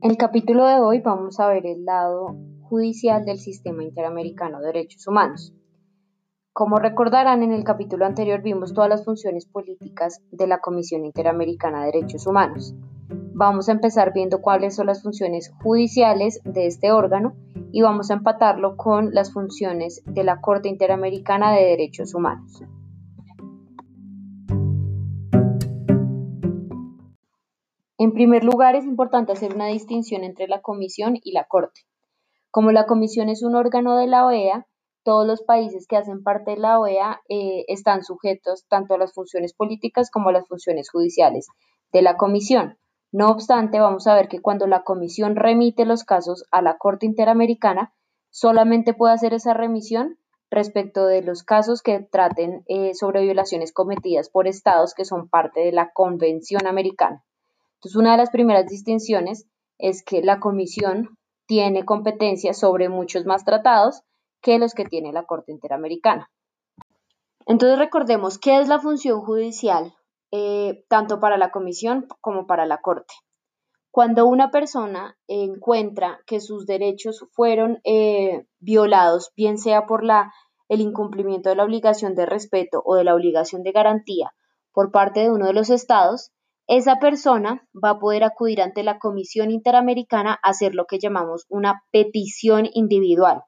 En el capítulo de hoy vamos a ver el lado judicial del sistema interamericano de derechos humanos. Como recordarán, en el capítulo anterior vimos todas las funciones políticas de la Comisión Interamericana de Derechos Humanos. Vamos a empezar viendo cuáles son las funciones judiciales de este órgano y vamos a empatarlo con las funciones de la Corte Interamericana de Derechos Humanos. En primer lugar, es importante hacer una distinción entre la Comisión y la Corte. Como la Comisión es un órgano de la OEA, todos los países que hacen parte de la OEA eh, están sujetos tanto a las funciones políticas como a las funciones judiciales de la Comisión. No obstante, vamos a ver que cuando la Comisión remite los casos a la Corte Interamericana, solamente puede hacer esa remisión respecto de los casos que traten eh, sobre violaciones cometidas por estados que son parte de la Convención Americana. Entonces, una de las primeras distinciones es que la Comisión tiene competencia sobre muchos más tratados que los que tiene la Corte Interamericana. Entonces, recordemos qué es la función judicial, eh, tanto para la Comisión como para la Corte. Cuando una persona encuentra que sus derechos fueron eh, violados, bien sea por el incumplimiento de la obligación de respeto o de la obligación de garantía por parte de uno de los estados, esa persona va a poder acudir ante la Comisión Interamericana a hacer lo que llamamos una petición individual.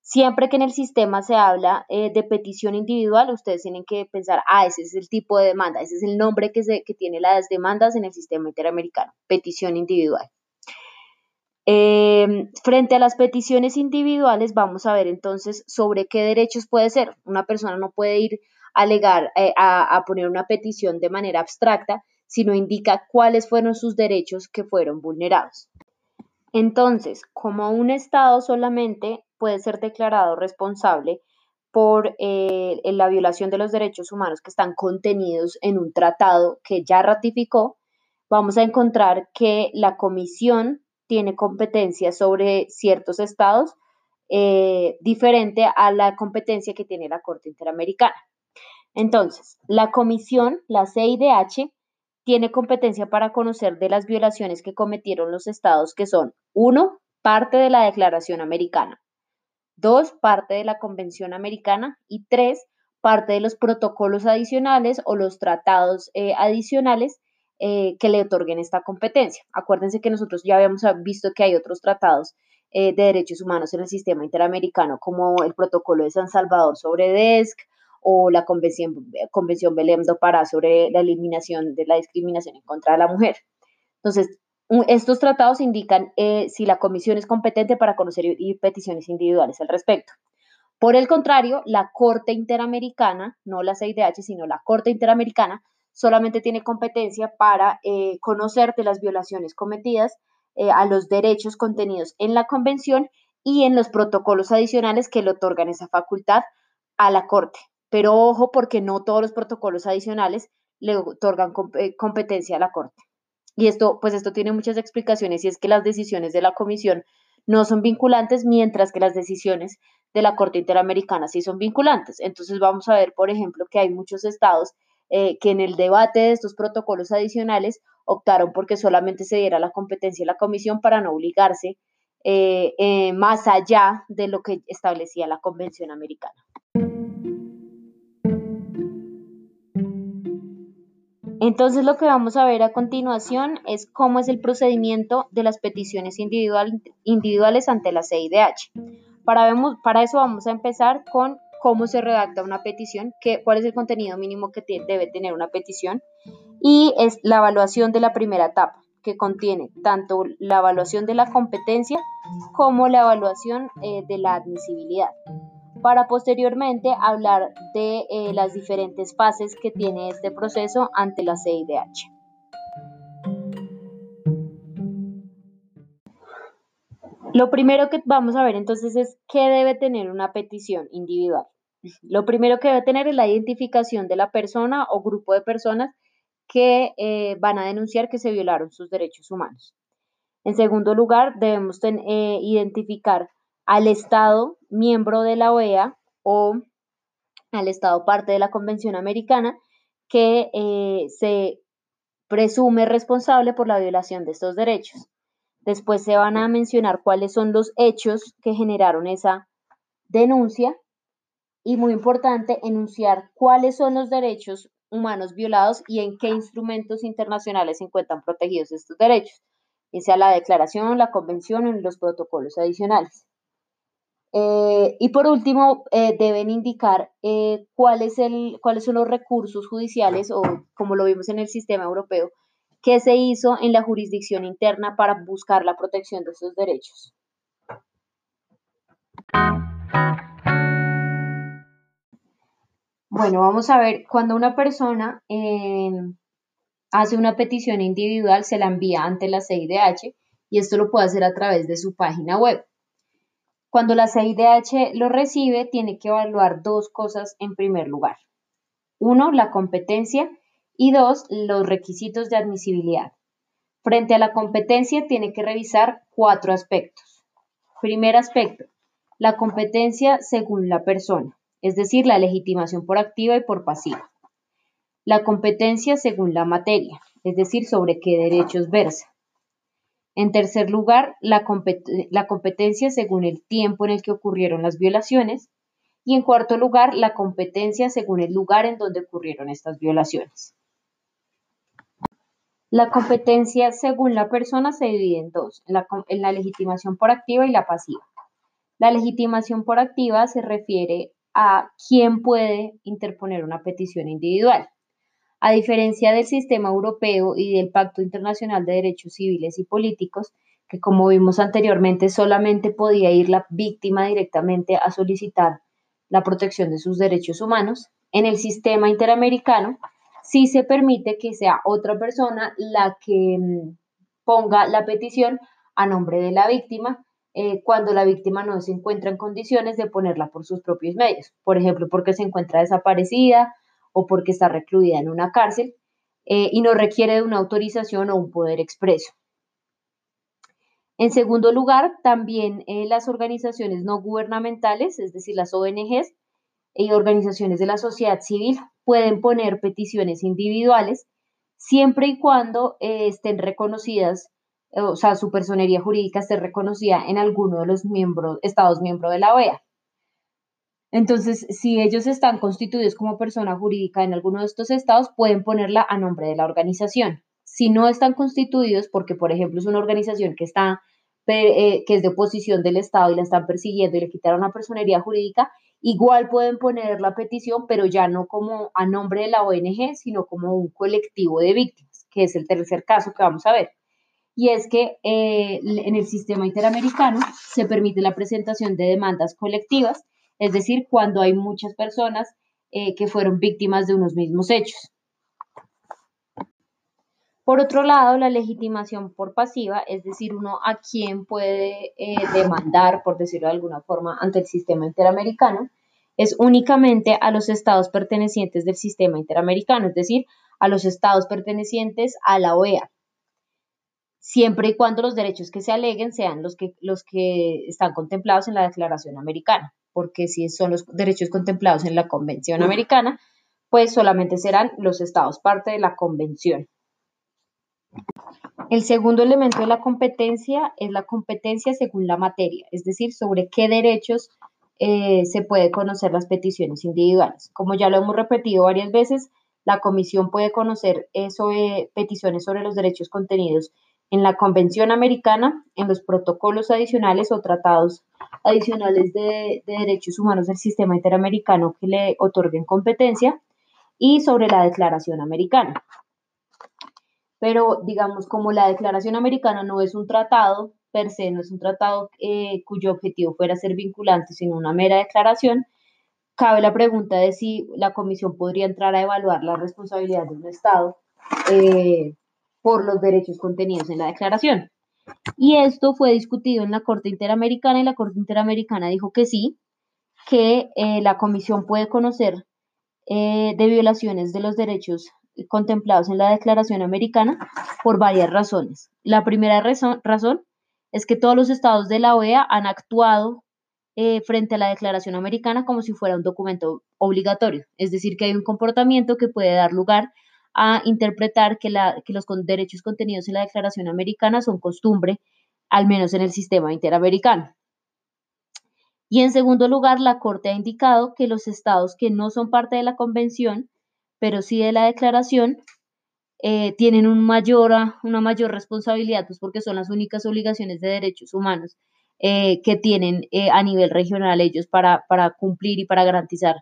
Siempre que en el sistema se habla eh, de petición individual, ustedes tienen que pensar, ah, ese es el tipo de demanda, ese es el nombre que, se, que tiene las demandas en el sistema interamericano, petición individual. Em, frente a las peticiones individuales, vamos a ver entonces sobre qué derechos puede ser. Una persona no puede ir alegar, eh, a, a poner una petición de manera abstracta, sino indica cuáles fueron sus derechos que fueron vulnerados. Entonces, como un Estado solamente puede ser declarado responsable por eh, la violación de los derechos humanos que están contenidos en un tratado que ya ratificó, vamos a encontrar que la Comisión tiene competencia sobre ciertos estados eh, diferente a la competencia que tiene la Corte Interamericana. Entonces, la Comisión, la CIDH, tiene competencia para conocer de las violaciones que cometieron los estados que son, uno, parte de la Declaración Americana, dos, parte de la Convención Americana y tres, parte de los protocolos adicionales o los tratados eh, adicionales eh, que le otorguen esta competencia. Acuérdense que nosotros ya habíamos visto que hay otros tratados eh, de derechos humanos en el sistema interamericano, como el protocolo de San Salvador sobre DESC, o la Convención, Convención Belém do Pará sobre la eliminación de la discriminación en contra de la mujer. Entonces, estos tratados indican eh, si la comisión es competente para conocer peticiones individuales al respecto. Por el contrario, la Corte Interamericana, no la CIDH, sino la Corte Interamericana, solamente tiene competencia para eh, conocer de las violaciones cometidas eh, a los derechos contenidos en la Convención y en los protocolos adicionales que le otorgan esa facultad a la Corte. Pero ojo porque no todos los protocolos adicionales le otorgan eh, competencia a la Corte. Y esto, pues esto tiene muchas explicaciones y es que las decisiones de la Comisión no son vinculantes, mientras que las decisiones de la Corte Interamericana sí son vinculantes. Entonces vamos a ver, por ejemplo, que hay muchos estados eh, que en el debate de estos protocolos adicionales optaron porque solamente se diera la competencia a la Comisión para no obligarse eh, más allá de lo que establecía la Convención Americana. Entonces lo que vamos a ver a continuación es cómo es el procedimiento de las peticiones individuales ante la CIDH. Para, eso vamos a empezar con cómo se redacta una petición, cuál es el contenido mínimo que debe tener una petición y es la evaluación de la primera etapa, que contiene tanto la evaluación de la competencia como la evaluación eh, de la admisibilidad para posteriormente hablar de eh, las diferentes fases que tiene este proceso ante la CIDH. Lo primero que vamos a ver entonces es qué debe tener una petición individual. Lo primero que debe tener es la identificación de la persona o grupo de personas que eh, van a denunciar que se violaron sus derechos humanos. En segundo lugar, debemos eh, identificar al Estado miembro de la OEA o al Estado parte de la Convención Americana que eh, se presume responsable por la violación de estos derechos. Después se van a mencionar cuáles son los hechos que generaron esa denuncia y muy importante, enunciar cuáles son los derechos humanos violados y en qué instrumentos internacionales se encuentran protegidos estos derechos, ya sea la declaración, la convención o los protocolos adicionales. Eh, y por último, eh, deben indicar eh, cuáles son los recursos judiciales o, como lo vimos en el sistema europeo, que se hizo en la jurisdicción interna para buscar la protección de esos derechos. Bueno, vamos a ver, cuando una persona em, hace una petición individual, se la envía ante la CIDH y esto lo puede hacer a través de su página web. Cuando la CIDH lo recibe, tiene que evaluar dos cosas en primer lugar. Uno, la competencia y dos, los requisitos de admisibilidad. Frente a la competencia, tiene que revisar cuatro aspectos. Primer aspecto, la competencia según la persona es decir, la legitimación por activa y por pasiva. La competencia según la materia, es decir, sobre qué derechos versa. En tercer lugar, la, competencia según el tiempo en el que ocurrieron las violaciones. Y en cuarto lugar, la competencia según el lugar en donde ocurrieron estas violaciones. La competencia según la persona se divide en dos, en la legitimación por activa y la pasiva. La legitimación por activa se refiere a quién puede interponer una petición individual. A diferencia del sistema europeo y del Pacto Internacional de Derechos Civiles y Políticos, que como vimos anteriormente solamente podía ir la víctima directamente a solicitar la protección de sus derechos humanos, en el sistema interamericano sí se permite que sea otra persona la que mm, ponga la petición a nombre de la víctima eh, cuando la víctima no se encuentra en condiciones de ponerla por sus propios medios, por ejemplo, porque se encuentra desaparecida o porque está recluida en una cárcel eh, y no requiere de una autorización o un poder expreso. En segundo lugar, también eh, las organizaciones no gubernamentales, es decir, las ONGs y organizaciones de la sociedad civil, pueden poner peticiones individuales siempre y cuando estén reconocidas o sea, su personería jurídica esté reconocida en alguno de los miembros, estados miembros de la OEA. Entonces, si ellos están constituidos como persona jurídica en alguno de estos estados, pueden ponerla a nombre de la organización. Si no están constituidos, porque por ejemplo es una organización que está eh, que es de oposición del Estado y la están persiguiendo y le quitaron la personería jurídica, igual pueden poner la petición, pero ya no como a nombre de la ONG, sino como un colectivo de víctimas, que es el tercer caso que vamos a ver y es que eh, en el sistema interamericano se permite la presentación de demandas colectivas, es decir, cuando hay muchas personas eh, que fueron víctimas de unos mismos hechos. Por otro lado, la legitimación por pasiva, es decir, uno a quién puede eh, demandar, por decirlo de alguna forma, ante el sistema interamericano, es únicamente a los estados pertenecientes del sistema interamericano, es decir, a los estados pertenecientes a la OEA siempre y cuando los derechos que se aleguen sean los que, los que están contemplados en la Declaración Americana, porque si son los derechos contemplados en la Convención Americana, pues solamente serán los estados parte de la Convención. El segundo elemento de la competencia es la competencia según la materia, es decir, sobre qué derechos eh, se puede conocer las peticiones individuales. Como ya lo hemos repetido varias veces, la comisión puede conocer eso, peticiones sobre los derechos contenidos en la Convención Americana, en los protocolos adicionales o tratados adicionales de, derechos humanos del sistema interamericano que le otorguen competencia y sobre la Declaración Americana. Pero digamos, como la Declaración Americana no es un tratado per se, no es un tratado eh, cuyo objetivo fuera ser vinculante, sino una mera declaración, cabe la pregunta de si la Comisión podría entrar a evaluar la responsabilidad de un Estado eh, por los derechos contenidos en la declaración. Y esto fue discutido en la Corte Interamericana y la Corte Interamericana dijo que sí, que eh, la Comisión puede conocer eh, de violaciones de los derechos contemplados en la Declaración Americana por varias razones. La primera razón, es que todos los estados de la OEA han actuado eh, frente a la Declaración Americana como si fuera un documento obligatorio, es decir, que hay un comportamiento que puede dar lugar a interpretar que, los derechos contenidos en la Declaración Americana son costumbre al menos en el sistema interamericano. Y en segundo lugar, la Corte ha indicado que los estados que no son parte de la convención, pero sí de la declaración, eh, tienen un mayor, una mayor responsabilidad, pues porque son las únicas obligaciones de derechos humanos eh, que tienen eh, a nivel regional ellos para, para, cumplir y para garantizar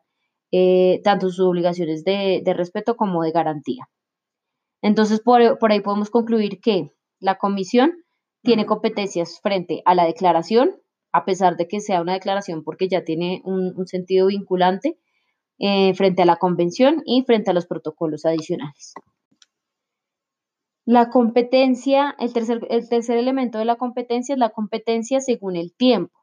tanto sus obligaciones de, de, respeto como de garantía. Entonces, por, por ahí podemos concluir que la comisión tiene competencias frente a la declaración, a pesar de que sea una declaración porque ya tiene un, sentido vinculante, frente a la convención y frente a los protocolos adicionales. La competencia, el tercer, el tercer elemento de la competencia es la competencia según el tiempo,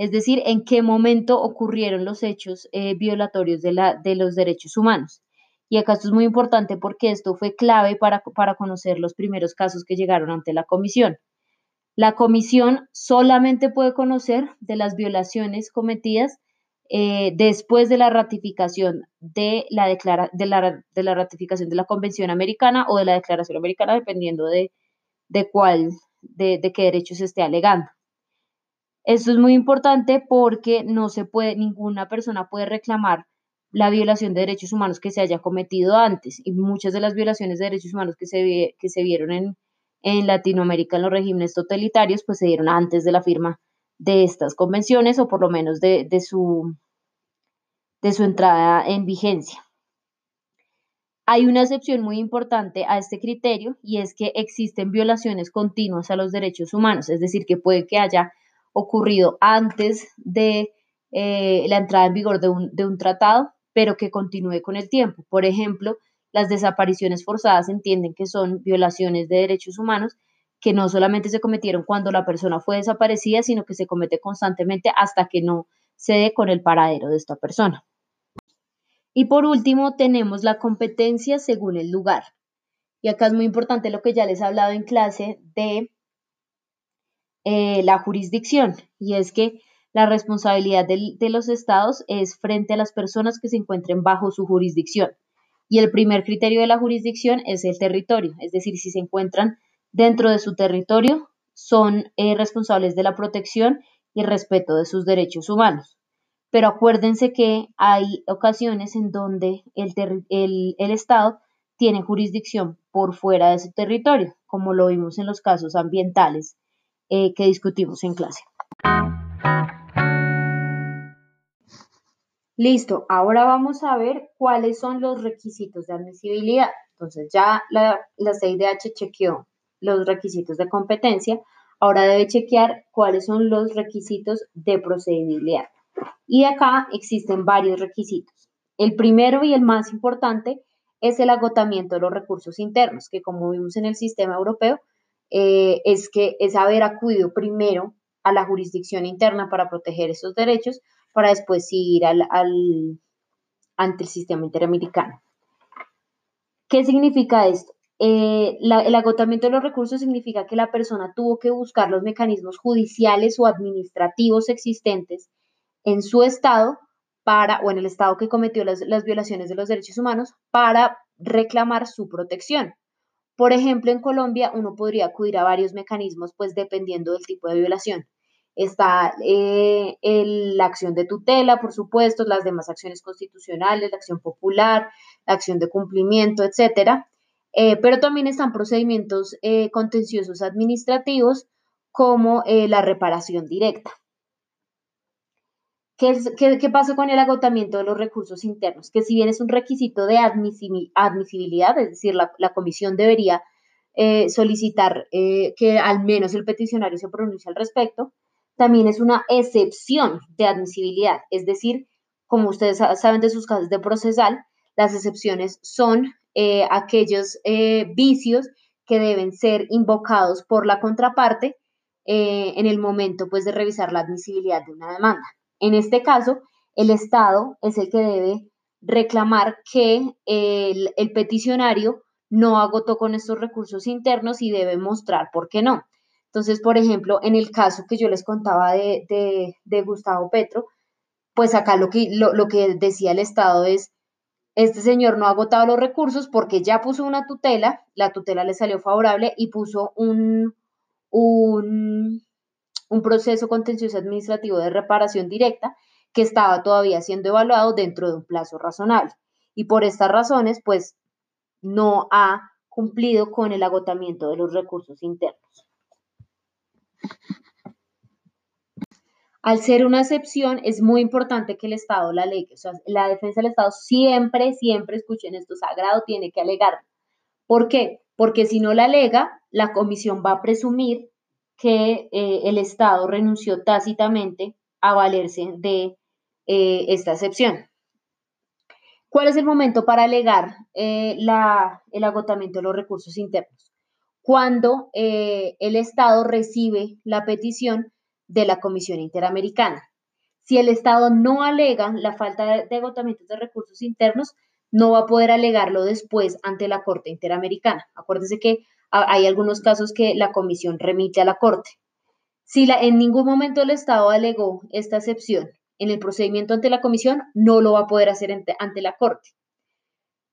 es decir, en qué momento ocurrieron los hechos eh, violatorios de, la, de, los derechos humanos. Y acá esto es muy importante porque esto fue clave para, para conocer los primeros casos que llegaron ante la comisión. La comisión solamente puede conocer de las violaciones cometidas eh, después de la ratificación de la, de, la, ratificación de la Convención Americana o de la Declaración Americana, dependiendo de, de cuál, de, de, qué derecho se esté alegando. Esto es muy importante porque no se puede, ninguna persona puede reclamar la violación de derechos humanos que se haya cometido antes y muchas de las violaciones de derechos humanos que se, que se vieron en, en Latinoamérica en los regímenes totalitarios pues se dieron antes de la firma de estas convenciones o por lo menos de, su, de su entrada en vigencia. Hay una excepción muy importante a este criterio y es que existen violaciones continuas a los derechos humanos, es decir, que puede que haya ocurrido antes de eh, la entrada en vigor de un, de un tratado, pero que continúe con el tiempo. Por ejemplo, las desapariciones forzadas entienden que son violaciones de derechos humanos que no solamente se cometieron cuando la persona fue desaparecida, sino que se comete constantemente hasta que no se dé con el paradero de esta persona. Y por último, tenemos la competencia según el lugar. Y acá es muy importante lo que ya les he hablado en clase de eh, la jurisdicción, y es que la responsabilidad de, de los estados es frente a las personas que se encuentren bajo su jurisdicción. Y el primer criterio de la jurisdicción es el territorio, es decir, si se encuentran dentro de su territorio son eh, responsables de la protección y respeto de sus derechos humanos. Pero acuérdense que hay ocasiones en donde el, Estado tiene jurisdicción por fuera de su territorio, como lo vimos en los casos ambientales eh, que discutimos en clase. Listo, ahora vamos a ver cuáles son los requisitos de admisibilidad. Entonces ya la, la CIDH chequeó los requisitos de competencia, ahora debe chequear cuáles son los requisitos de procedibilidad. Y acá existen varios requisitos. El primero y el más importante es el agotamiento de los recursos internos, que como vimos en el sistema europeo, eh, es que es haber acudido primero a la jurisdicción interna para proteger esos derechos, para después ir al, ante el sistema interamericano. ¿Qué significa esto? Eh, el agotamiento de los recursos significa que la persona tuvo que buscar los mecanismos judiciales o administrativos existentes en su estado para, o en el estado que cometió las, las violaciones de los derechos humanos para reclamar su protección. Por ejemplo, en Colombia uno podría acudir a varios mecanismos, pues dependiendo del tipo de violación. Está eh, la acción de tutela, por supuesto, las demás acciones constitucionales, la acción popular, la acción de cumplimiento, etcétera. Eh, pero también están procedimientos eh, contenciosos administrativos como la reparación directa. ¿Qué, qué, pasa con el agotamiento de los recursos internos? Que si bien es un requisito de admisibilidad, es decir, la, la comisión debería solicitar que al menos el peticionario se pronuncie al respecto, también es una excepción de admisibilidad, es decir, como ustedes saben de sus casos de procesal, las excepciones son eh, aquellos eh, vicios que deben ser invocados por la contraparte eh, en el momento pues, de revisar la admisibilidad de una demanda. En este caso, el Estado es el que debe reclamar que el, peticionario no agotó con estos recursos internos y debe mostrar por qué no. Entonces, por ejemplo, en el caso que yo les contaba de, Gustavo Petro, pues acá lo que, lo que decía el Estado es, este señor no ha agotado los recursos porque ya puso una tutela, la tutela le salió favorable y puso un, un, un proceso contencioso administrativo de reparación directa que estaba todavía siendo evaluado dentro de un plazo razonable. Y por estas razones, pues no ha cumplido con el agotamiento de los recursos internos. Al ser una excepción, es muy importante que el Estado la alegue. O sea, la defensa del Estado siempre, siempre, escuchen esto, sagrado, tiene que alegar. ¿Por qué? Porque si no la alega, la comisión va a presumir que eh, el Estado renunció tácitamente a valerse de eh, esta excepción. ¿Cuál es el momento para alegar eh, el agotamiento de los recursos internos? Cuando el Estado recibe la petición de la Comisión Interamericana. Si el Estado no alega la falta de, agotamiento de recursos internos, no va a poder alegarlo después ante la Corte Interamericana. Acuérdese que hay algunos casos que la Comisión remite a la Corte. Si la, en ningún momento el Estado alegó esta excepción en el procedimiento ante la Comisión, no lo va a poder hacer ante, la Corte.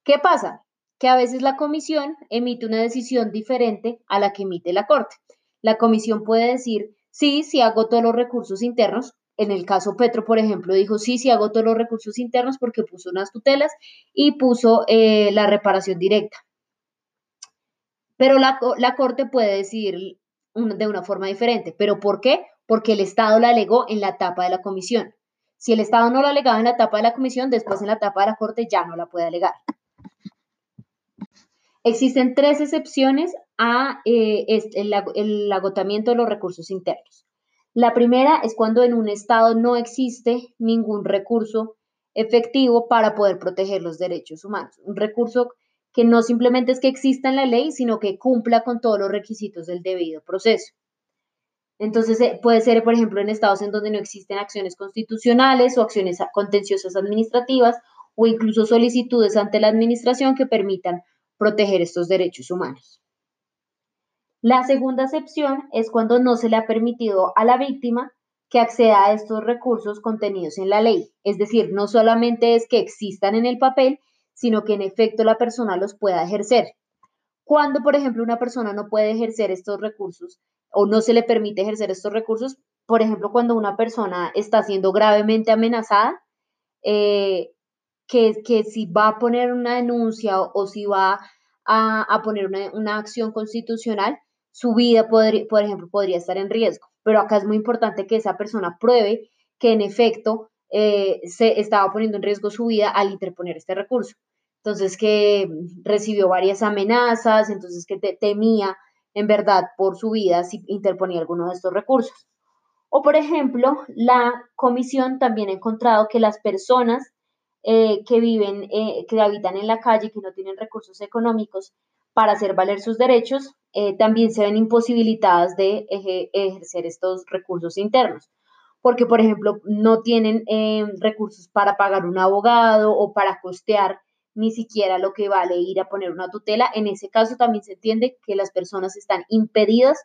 ¿Qué pasa? Que a veces la Comisión emite una decisión diferente a la que emite la Corte. La Comisión puede decir, Sí, sí agotó los recursos internos. En el caso Petro, por ejemplo, dijo sí, sí agotó los recursos internos porque puso unas tutelas y puso eh, la reparación directa. Pero la, Corte puede decidir de una forma diferente. ¿Pero por qué? Porque el Estado la alegó en la etapa de la comisión. Si el Estado no la alegaba en la etapa de la comisión, después en la etapa de la Corte ya no la puede alegar. Existen tres excepciones a eh, el, agotamiento de los recursos internos. La primera es cuando en un Estado no existe ningún recurso efectivo para poder proteger los derechos humanos. Un recurso que no simplemente es que exista en la ley, sino que cumpla con todos los requisitos del debido proceso. Entonces, eh, puede ser, por ejemplo, en estados en donde no existen acciones constitucionales o acciones contenciosas administrativas o incluso solicitudes ante la administración que permitan proteger estos derechos humanos. La segunda excepción es cuando no se le ha permitido a la víctima que acceda a estos recursos contenidos en la ley. Es decir, no solamente es que existan en el papel, sino que en efecto la persona los pueda ejercer. Cuando, por ejemplo, una persona no puede ejercer estos recursos o no se le permite ejercer estos recursos, por ejemplo, cuando una persona está siendo gravemente amenazada, eh, que, si va a poner una denuncia o, si va a, poner una, acción constitucional, su vida, por ejemplo, podría estar en riesgo. Pero acá es muy importante que esa persona pruebe que en efecto eh, se estaba poniendo en riesgo su vida al interponer este recurso. Entonces, que recibió varias amenazas, entonces que temía en verdad por su vida si interponía alguno de estos recursos. O, por ejemplo, la comisión también ha encontrado que las personas eh, que viven, eh, que habitan en la calle, que no tienen recursos económicos para hacer valer sus derechos, eh, también se ven imposibilitadas de ejercer estos recursos internos. Porque, por ejemplo, no tienen recursos para pagar un abogado o para costear ni siquiera lo que vale ir a poner una tutela. En ese caso también se entiende que las personas están impedidas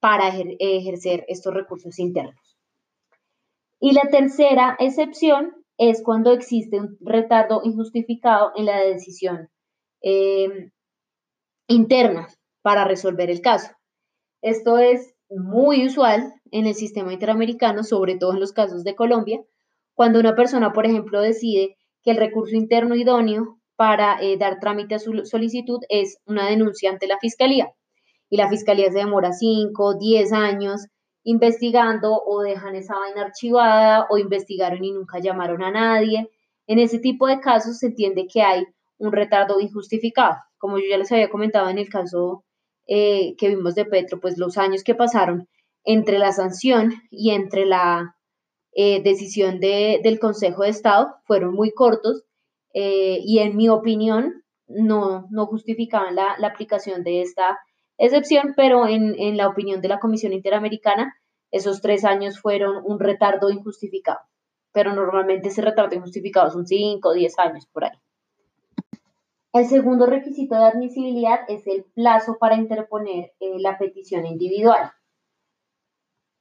para ejercer estos recursos internos. Y la tercera excepción es cuando existe un retardo injustificado en la decisión eh, interna para resolver el caso. Esto es muy usual en el sistema interamericano, sobre todo en los casos de Colombia, cuando una persona, por ejemplo, decide que el recurso interno idóneo para eh, dar trámite a su solicitud es una denuncia ante la fiscalía. Y la fiscalía se demora 5, 10 años investigando o dejan esa vaina archivada o investigaron y nunca llamaron a nadie. En ese tipo de casos se entiende que hay un retardo injustificado. Como yo ya les había comentado en el caso eh, que vimos de Petro, pues los años que pasaron entre la sanción y entre la eh, decisión del Consejo de Estado fueron muy cortos eh, y en mi opinión no, no justificaban la, la aplicación de esta excepción, pero en, la opinión de la Comisión Interamericana, esos tres años fueron un retardo injustificado. Pero normalmente ese retardo injustificado son cinco o diez años por ahí. El segundo requisito de admisibilidad es el plazo para interponer eh, la petición individual.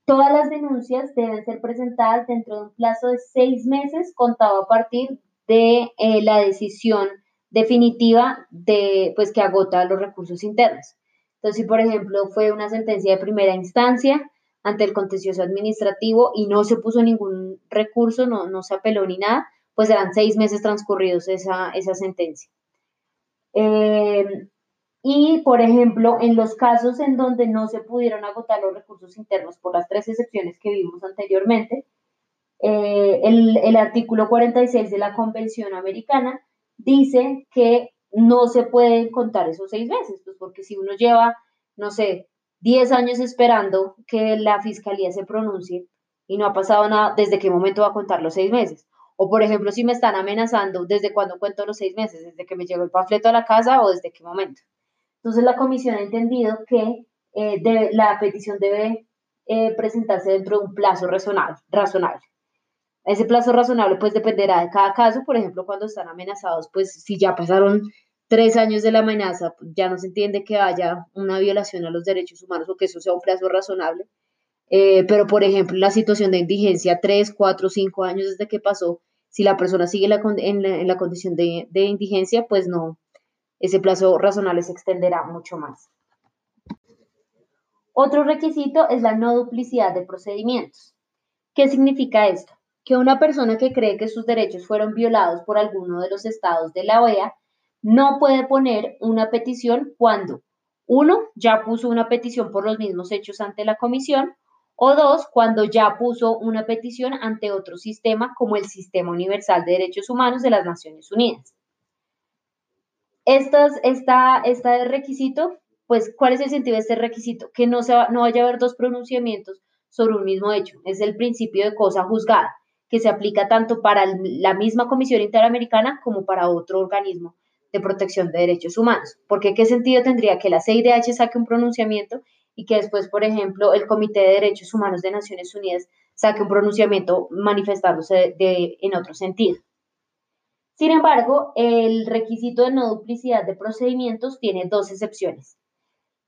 Todas las denuncias deben ser presentadas dentro de un plazo de seis meses contado a partir de eh, la decisión definitiva de, pues, que agota los recursos internos. Entonces, si por ejemplo fue una sentencia de primera instancia ante el contencioso administrativo y no se puso ningún recurso, no, no se apeló ni nada, pues serán seis meses transcurridos esa, esa sentencia. Eh, y, por ejemplo, en los casos en donde no se pudieron agotar los recursos internos por las tres excepciones que vimos anteriormente, eh, el, el, artículo 46 de la Convención Americana dice que no se pueden contar esos seis meses, pues porque si uno lleva, no sé, 10 años esperando que la fiscalía se pronuncie y no ha pasado nada, ¿desde qué momento va a contar los seis meses? O, por ejemplo, si me están amenazando, ¿desde cuándo cuento los seis meses? ¿Desde que me llegó el panfleto a la casa o desde qué momento? Entonces, la comisión ha entendido que eh, la petición debe eh, presentarse dentro de un plazo razonable, razonable. Ese plazo razonable pues dependerá de cada caso, por ejemplo, cuando están amenazados, pues si ya pasaron tres años de la amenaza, ya no se entiende que haya una violación a los derechos humanos o que eso sea un plazo razonable. Eh, pero, por ejemplo, la situación de indigencia, tres, cuatro, cinco años desde que pasó, si la persona sigue en, la, condición de, de indigencia, pues no, ese plazo razonable se extenderá mucho más. Otro requisito es la no duplicidad de procedimientos. ¿Qué significa esto? Que una persona que cree que sus derechos fueron violados por alguno de los estados de la OEA no puede poner una petición cuando, uno, ya puso una petición por los mismos hechos ante la comisión, o dos, cuando ya puso una petición ante otro sistema como el Sistema Universal de Derechos Humanos de las Naciones Unidas. Estos, esta, requisito, pues, ¿cuál es el sentido de este requisito? Que no, se no vaya a haber dos pronunciamientos sobre un mismo hecho. Es el principio de cosa juzgada que se aplica tanto para la misma Comisión Interamericana como para otro organismo de protección de derechos humanos. Porque qué sentido tendría que la CIDH saque un pronunciamiento y que después, por ejemplo, el Comité de Derechos Humanos de Naciones Unidas saque un pronunciamiento manifestándose de, en otro sentido. Sin embargo, el requisito de no duplicidad de procedimientos tiene dos excepciones.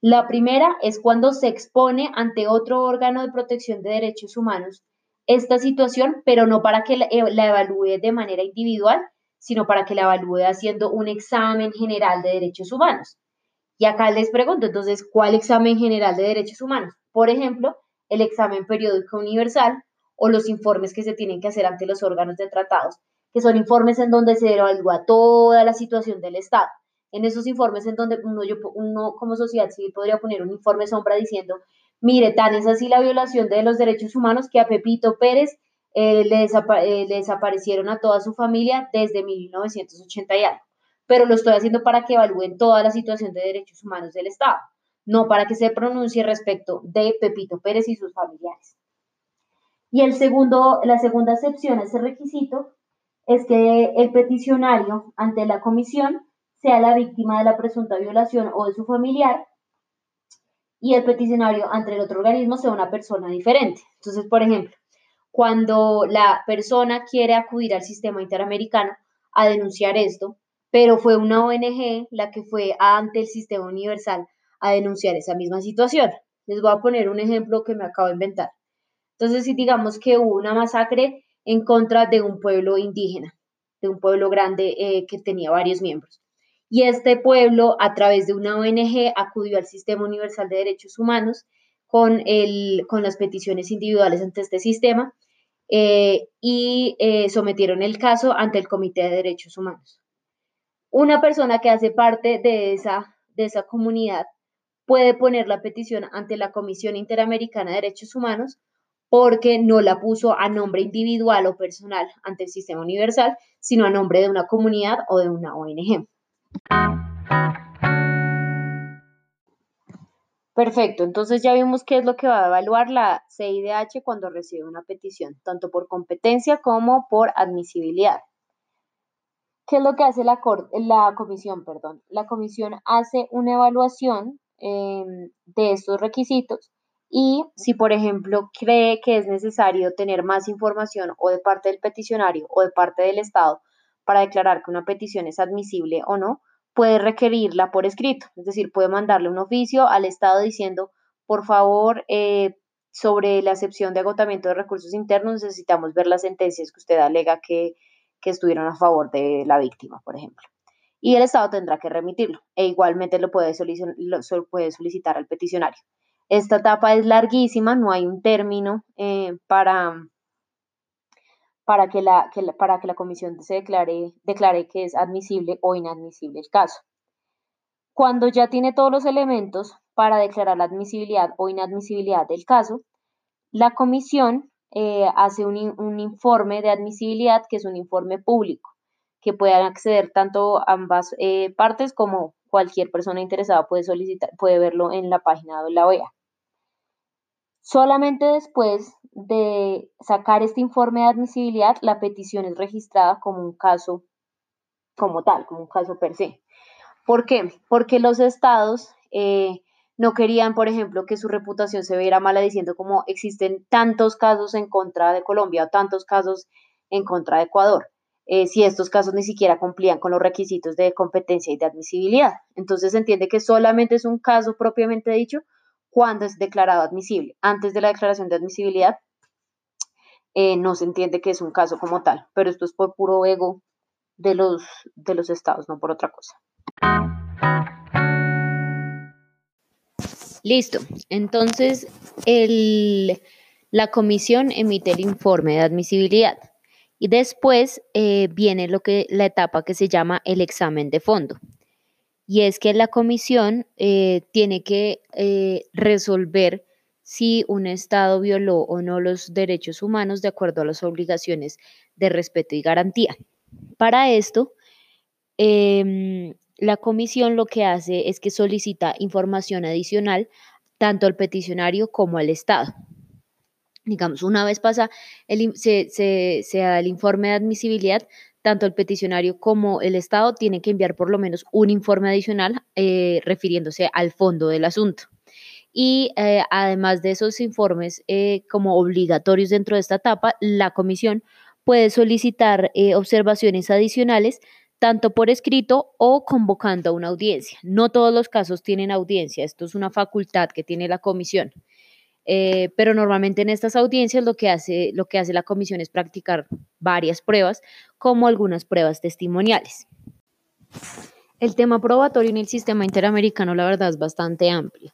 La primera es cuando se expone ante otro órgano de protección de derechos humanos esta situación, pero no para que la, eh, evalúe de manera individual, sino para que la evalúe haciendo un examen general de derechos humanos. Y acá les pregunto, entonces, ¿cuál examen general de derechos humanos? Por ejemplo, el examen periódico universal o los informes que se tienen que hacer ante los órganos de tratados, que son informes en donde se evalúa toda la situación del Estado. En esos informes en donde uno, yo, uno como sociedad civil podría poner un informe sombra diciendo, Mire, tan es así la violación de los derechos humanos que a Pepito Pérez eh, eh, le, desaparecieron a toda su familia desde 1980 y algo. Pero lo estoy haciendo para que evalúen toda la situación de derechos humanos del Estado, no para que se pronuncie respecto de Pepito Pérez y sus familiares. Y el segundo, la segunda excepción a ese requisito es que el peticionario ante la comisión sea la víctima de la presunta violación o de su familiar y el peticionario ante el otro organismo sea una persona diferente. Entonces, por ejemplo, cuando la persona quiere acudir al sistema interamericano a denunciar esto, pero fue una ONG la que fue ante el sistema universal a denunciar esa misma situación. Les voy a poner un ejemplo que me acabo de inventar. Entonces, si digamos que hubo una masacre en contra de un pueblo indígena, de un pueblo grande eh, que tenía varios miembros y este pueblo a través de una ONG acudió al Sistema Universal de Derechos Humanos con, el, con las peticiones individuales ante este sistema eh, y eh, sometieron el caso ante el Comité de Derechos Humanos. Una persona que hace parte de esa, de esa comunidad puede poner la petición ante la Comisión Interamericana de Derechos Humanos porque no la puso a nombre individual o personal ante el sistema universal, sino a nombre de una comunidad o de una ONG. Perfecto, entonces ya vimos qué es lo que va a evaluar la CIDH cuando recibe una petición, tanto por competencia como por admisibilidad. ¿Qué es lo que hace la, comisión? Perdón. La comisión hace una evaluación em, de estos requisitos y si, por ejemplo, cree que es necesario tener más información o de parte del peticionario o de parte del Estado para declarar que una petición es admisible o no, puede requerirla por escrito, es decir, puede mandarle un oficio al Estado diciendo, por favor, eh, sobre la excepción de agotamiento de recursos internos, necesitamos ver las sentencias que usted alega que, que estuvieron a favor de la víctima, por ejemplo. y el Estado tendrá que remitirlo e igualmente lo puede, solicitar al peticionario. Esta etapa es larguísima, no hay un término eh, para, para, que la, para que la comisión se declare, declare que es admisible o inadmisible el caso. Cuando ya tiene todos los elementos para declarar la admisibilidad o inadmisibilidad del caso, la comisión eh, hace un, informe de admisibilidad que es un informe público que puedan acceder tanto ambas eh, partes como cualquier persona interesada puede solicitar, puede verlo en la página de la OEA. Solamente después de sacar este informe de admisibilidad, la petición es registrada como un caso como tal, como un caso per se. ¿Por qué? Porque los estados eh, no querían, por ejemplo, que su reputación se viera mala diciendo como existen tantos casos en contra de Colombia o tantos casos en contra de Ecuador. Eh, si estos casos ni siquiera cumplían con los requisitos de competencia y de admisibilidad. Entonces se entiende que solamente es un caso propiamente dicho cuando es declarado admisible. Antes de la declaración de admisibilidad eh, no se entiende que es un caso como tal, pero esto es por puro ego de los, de los estados, no por otra cosa. Listo. Entonces, la comisión emite el informe de admisibilidad. Y después eh, viene lo que, la etapa que se llama el examen de fondo. Y es que la comisión eh, tiene que eh, resolver si un Estado violó o no los derechos humanos de acuerdo a las obligaciones de respeto y garantía. Para esto, em, la comisión lo que hace es que solicita información adicional tanto al peticionario como al Estado digamos, una vez pasa, el, se, se, da el informe de admisibilidad, tanto el peticionario como el Estado tienen que enviar por lo menos un informe adicional eh, refiriéndose al fondo del asunto. Y eh, además de esos informes eh, como obligatorios dentro de esta etapa, la comisión puede solicitar observaciones adicionales tanto por escrito o convocando a una audiencia. No todos los casos tienen audiencia, esto es una facultad que tiene la comisión. Eh, pero normalmente en estas audiencias lo que, hace, lo que hace la comisión es practicar varias pruebas, como algunas pruebas testimoniales. El tema probatorio en el sistema interamericano, la verdad, es bastante amplio.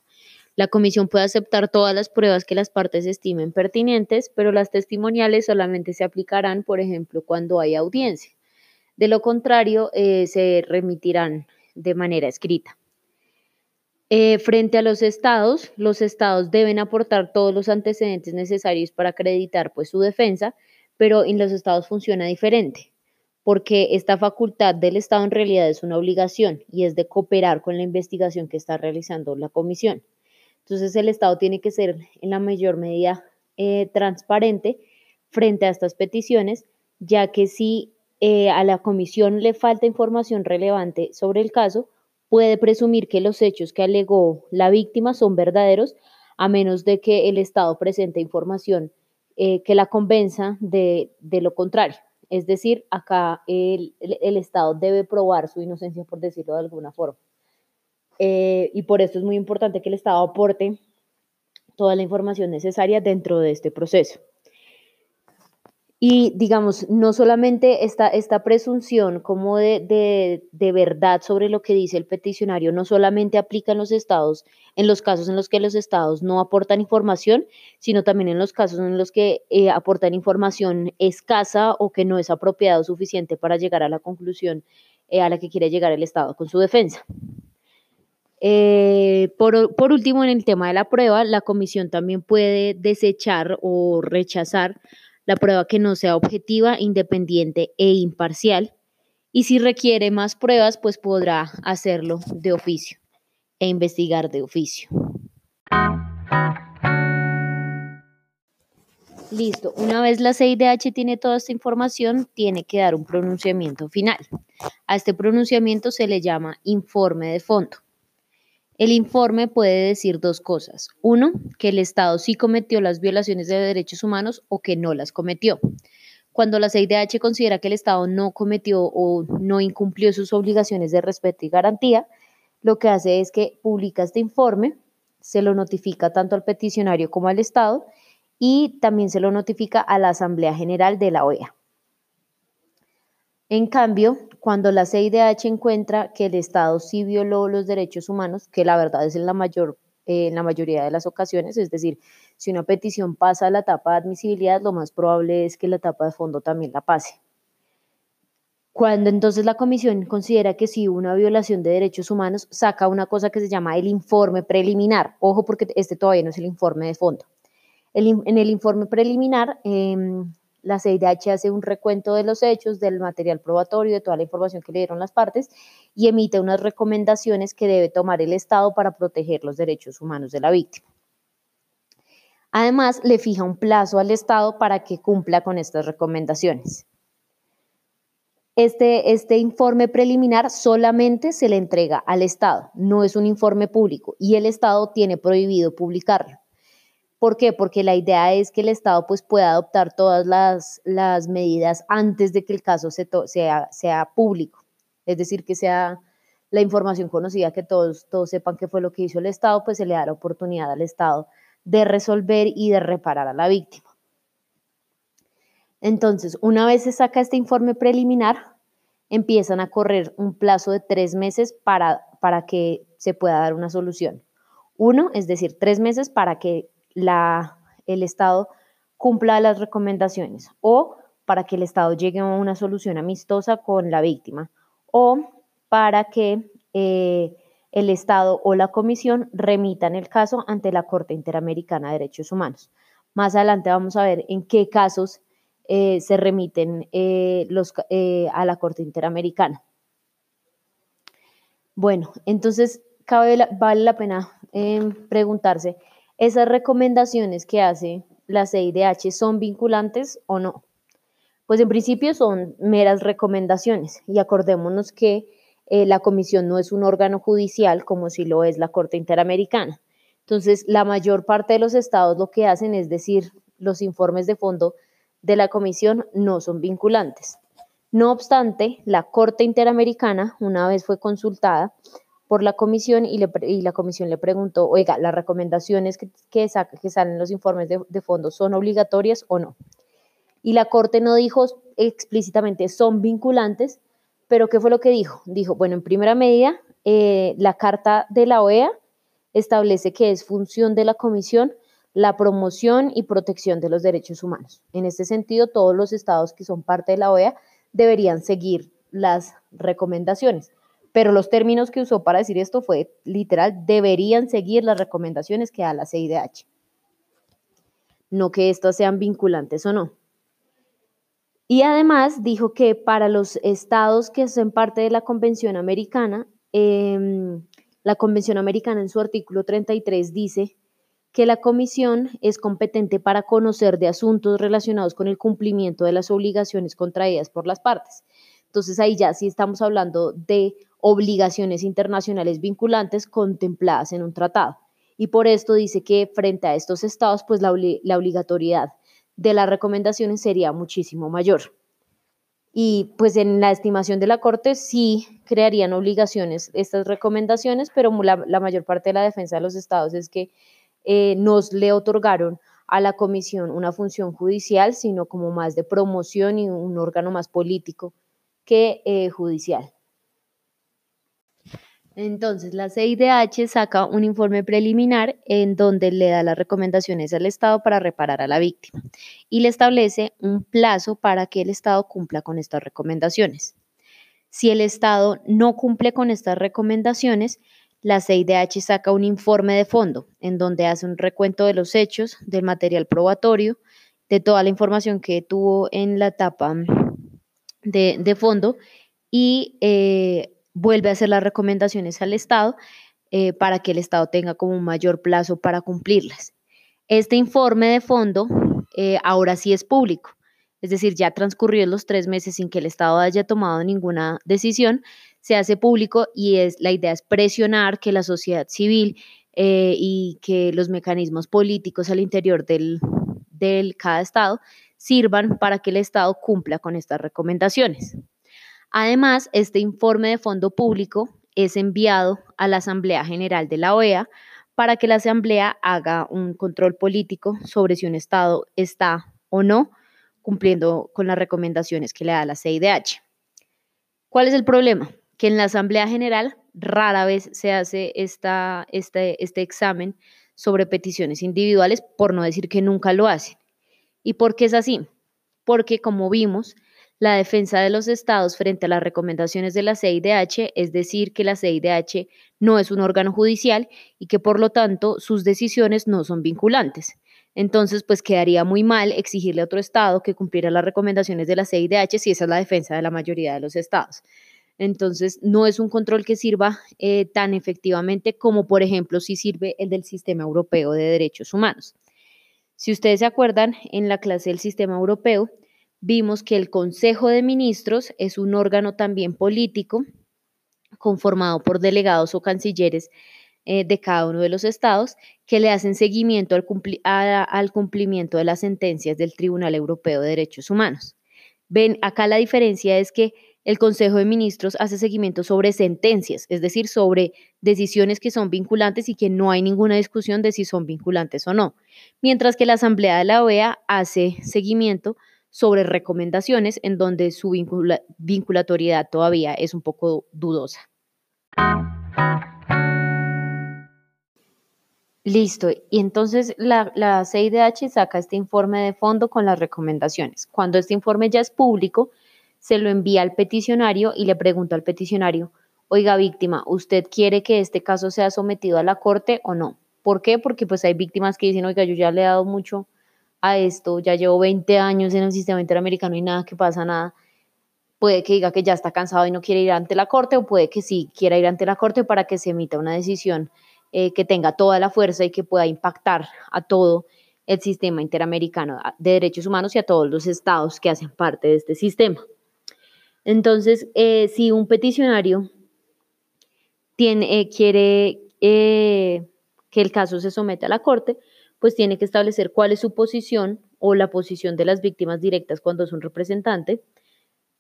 La comisión puede aceptar todas las pruebas que las partes estimen pertinentes, pero las testimoniales solamente se aplicarán, por ejemplo, cuando hay audiencia. De lo contrario, eh, se remitirán de manera escrita. Eh, frente a los estados, los estados deben aportar todos los antecedentes necesarios para acreditar pues, su defensa, pero en los estados funciona diferente, porque esta facultad del estado en realidad es una obligación y es de cooperar con la investigación que está realizando la comisión. Entonces el estado tiene que ser en la mayor medida eh, transparente frente a estas peticiones, ya que si eh, a la comisión le falta información relevante sobre el caso, puede presumir que los hechos que alegó la víctima son verdaderos, a menos de que el Estado presente información eh, que la convenza de, lo contrario. Es decir, acá el, Estado debe probar su inocencia, por decirlo de alguna forma. Eh, y por esto es muy importante que el Estado aporte toda la información necesaria dentro de este proceso. Y digamos, no solamente esta, esta presunción como de, de, verdad sobre lo que dice el peticionario, no solamente aplica en los estados, en los casos en los que los estados no aportan información, sino también en los casos en los que eh, aportan información escasa o que no es apropiado suficiente para llegar a la conclusión eh, a la que quiere llegar el estado con su defensa. Eh, por, por último, en el tema de la prueba, la comisión también puede desechar o rechazar la prueba que no sea objetiva, independiente e imparcial. Y si requiere más pruebas, pues podrá hacerlo de oficio e investigar de oficio. Listo, una vez la CIDH tiene toda esta información, tiene que dar un pronunciamiento final. A este pronunciamiento se le llama informe de fondo. El informe puede decir dos cosas. Uno, que el Estado sí cometió las violaciones de derechos humanos o que no las cometió. Cuando la CIDH considera que el Estado no cometió o no incumplió sus obligaciones de respeto y garantía, lo que hace es que publica este informe, se lo notifica tanto al peticionario como al Estado y también se lo notifica a la Asamblea General de la OEA. En cambio, cuando la CIDH encuentra que el Estado sí violó los derechos humanos, que la verdad es en la, mayor, eh, la mayoría de las ocasiones, es decir, si una petición pasa a la etapa de admisibilidad, lo más probable es que la etapa de fondo también la pase. Cuando entonces la comisión considera que sí hubo una violación de derechos humanos, saca una cosa que se llama el informe preliminar. Ojo porque este todavía no es el informe de fondo. en el informe preliminar, em, la CIDH hace un recuento de los hechos, del material probatorio, de toda la información que le dieron las partes y emite unas recomendaciones que debe tomar el Estado para proteger los derechos humanos de la víctima. Además, le fija un plazo al Estado para que cumpla con estas recomendaciones. Este, este, informe preliminar solamente se le entrega al Estado, no es un informe público y el Estado tiene prohibido publicarlo. ¿Por qué? Porque la idea es que el Estado pues, pueda adoptar todas las, las medidas antes de que el caso sea, sea público, es decir, que sea la información conocida, que todos, todos sepan qué fue lo que hizo el Estado, pues se le da la oportunidad al Estado de resolver y de reparar a la víctima. Entonces, una vez se saca este informe preliminar, empiezan a correr un plazo de tres meses para, para que se pueda dar una solución. Uno, es decir, tres meses para que la, el Estado cumpla las recomendaciones o para que el Estado llegue a una solución amistosa con la víctima o para que eh, el Estado o la Comisión remitan el caso ante la Corte Interamericana de Derechos Humanos. Más adelante vamos a ver en qué casos eh, se remiten eh, los, a la Corte Interamericana. Bueno, entonces vale la pena preguntarse, ¿esas recomendaciones que hace la CIDH son vinculantes o no? Pues en principio son meras recomendaciones y acordémonos que la comisión no es un órgano judicial como si lo es la Corte Interamericana. Entonces, la mayor parte de los estados lo que hacen es decir, los informes de fondo de la Comisión no son vinculantes. No obstante, la Corte Interamericana una vez fue consultada por la Comisión y, la Comisión le preguntó, oiga, ¿las recomendaciones que, que, que salen en los informes de, de fondo son obligatorias o no? Y la Corte no dijo explícitamente son vinculantes, pero ¿qué fue lo que dijo? Dijo, bueno, en primera medida, eh, la Carta de la OEA establece que es función de la Comisión la promoción y protección de los derechos humanos. En este sentido, todos los estados que son parte de la OEA deberían seguir las recomendaciones. Pero los términos que usó para decir esto fue literal, deberían seguir las recomendaciones que da la CIDH. No que estas sean vinculantes o no. Y además dijo que para los estados que son parte de la Convención Americana, em, la Convención Americana en su artículo 33 dice que la comisión es competente para conocer de asuntos relacionados con el cumplimiento de las obligaciones contraídas por las partes. Entonces ahí ya sí estamos hablando de obligaciones internacionales vinculantes contempladas en un tratado. Y por esto dice que frente a estos estados, pues la, obligatoriedad de las recomendaciones sería muchísimo mayor. Y pues en la estimación de la Corte sí crearían obligaciones estas recomendaciones, pero la, la mayor parte de la defensa de los estados es que eh, nos le otorgaron a la comisión una función judicial, sino como más de promoción y un órgano más político que eh, judicial. Entonces, la CIDH saca un informe preliminar en donde le da las recomendaciones al Estado para reparar a la víctima y le establece un plazo para que el Estado cumpla con estas recomendaciones. Si el Estado no cumple con estas recomendaciones, la CIDH saca un informe de fondo en donde hace un recuento de los hechos, del material probatorio, de toda la información que tuvo en la etapa de, fondo y eh, vuelve a hacer las recomendaciones al Estado eh, para que el Estado tenga como un mayor plazo para cumplirlas. Este informe de fondo eh, ahora sí es público, es decir, ya transcurrió los tres meses sin que el Estado haya tomado ninguna decisión, se hace público y es, la idea es presionar que la sociedad civil eh, y que los mecanismos políticos al interior del, del cada estado sirvan para que el Estado cumpla con estas recomendaciones. Además, este informe de fondo público es enviado a la Asamblea General de la OEA para que la Asamblea haga un control político sobre si un Estado está o no cumpliendo con las recomendaciones que le da la CIDH. ¿Cuál es el problema? Que en la Asamblea General rara vez se hace este, este examen sobre peticiones individuales, por no decir que nunca lo hacen. ¿Y por qué es así? Porque, como vimos, la defensa de los estados frente a las recomendaciones de la CIDH, es decir, que la CIDH no es un órgano judicial y que por lo tanto sus decisiones no son vinculantes. Entonces, pues quedaría muy mal exigirle a otro estado que cumpliera las recomendaciones de la CIDH si esa es la defensa de la mayoría de los estados. Entonces, no es un control que sirva eh, tan efectivamente como, por ejemplo, si sirve el del Sistema Europeo de Derechos Humanos. Si ustedes se acuerdan, en la clase del Sistema Europeo, vimos que el Consejo de Ministros es un órgano también político conformado por delegados o cancilleres eh, de cada uno de los estados que le hacen seguimiento al, al, cumplimiento de las sentencias del Tribunal Europeo de Derechos Humanos. Ven, acá la diferencia es que el Consejo de Ministros hace seguimiento sobre sentencias, es decir, sobre decisiones que son vinculantes y que no hay ninguna discusión de si son vinculantes o no, mientras que la Asamblea de la OEA hace seguimiento sobre recomendaciones en donde su vinculatoriedad todavía es un poco dudosa. Listo, y entonces la, la CIDH saca este informe de fondo con las recomendaciones. Cuando este informe ya es público, se lo envía al peticionario y le pregunta al peticionario, oiga víctima, ¿usted quiere que este caso sea sometido a la corte o no? ¿Por qué? Porque pues hay víctimas que dicen, oiga, yo ya le he dado mucho a esto, ya llevo 20 años en el sistema interamericano y nada, que pasa nada. Puede que diga que ya está cansado y no quiere ir ante la corte, o puede que sí quiera ir ante la corte para que se emita una decisión eh, que tenga toda la fuerza y que pueda impactar a todo el sistema interamericano de derechos humanos y a todos los estados que hacen parte de este sistema. Entonces, eh, si un peticionario tiene, eh, quiere que el caso se someta a la corte, pues tiene que establecer cuál es su posición o la posición de las víctimas directas cuando es un representante,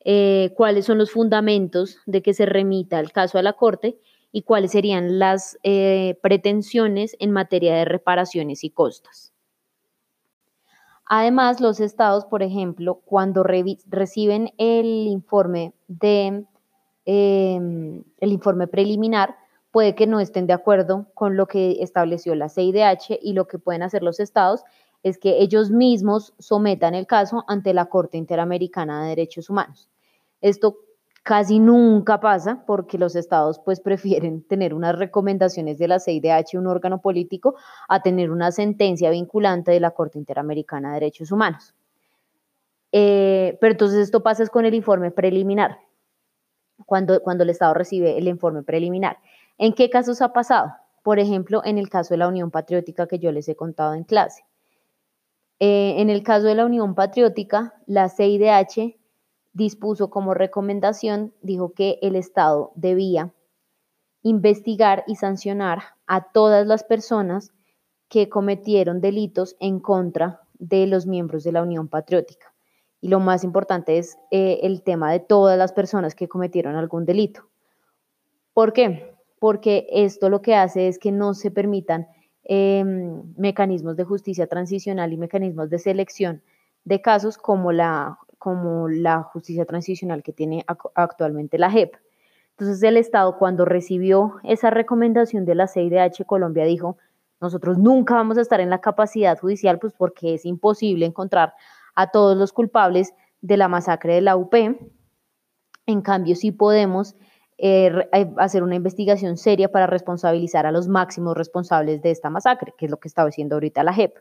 eh, cuáles son los fundamentos de que se remita el caso a la Corte y cuáles serían las eh, pretensiones en materia de reparaciones y costas. Además, los estados, por ejemplo, cuando reciben el informe de em, el informe preliminar, puede que no estén de acuerdo con lo que estableció la CIDH y lo que pueden hacer los estados es que ellos mismos sometan el caso ante la Corte Interamericana de Derechos Humanos. Esto casi nunca pasa porque los estados pues prefieren tener unas recomendaciones de la CIDH, un órgano político, a tener una sentencia vinculante de la Corte Interamericana de Derechos Humanos. Eh, pero entonces esto pasa con el informe preliminar, cuando, cuando el Estado recibe el informe preliminar. ¿En qué casos ha pasado? Por ejemplo, en el caso de la Unión Patriótica que yo les he contado en clase. Eh, en el caso de la Unión Patriótica, la CIDH dispuso como recomendación, dijo que el Estado debía investigar y sancionar a todas las personas que cometieron delitos en contra de los miembros de la Unión Patriótica. Y lo más importante es eh, el tema de todas las personas que cometieron algún delito. ¿Por qué? Porque esto lo que hace es que no se permitan em, mecanismos de justicia transicional y mecanismos de selección de casos como la, como la justicia transicional que tiene actualmente la JEP. Entonces el Estado cuando recibió esa recomendación de la CIDH Colombia dijo, nosotros nunca vamos a estar en la capacidad judicial, pues porque es imposible encontrar a todos los culpables de la masacre de la UP. En cambio, sí podemos eh, eh, hacer una investigación seria para responsabilizar a los máximos responsables de esta masacre, que es lo que estaba haciendo ahorita la JEP.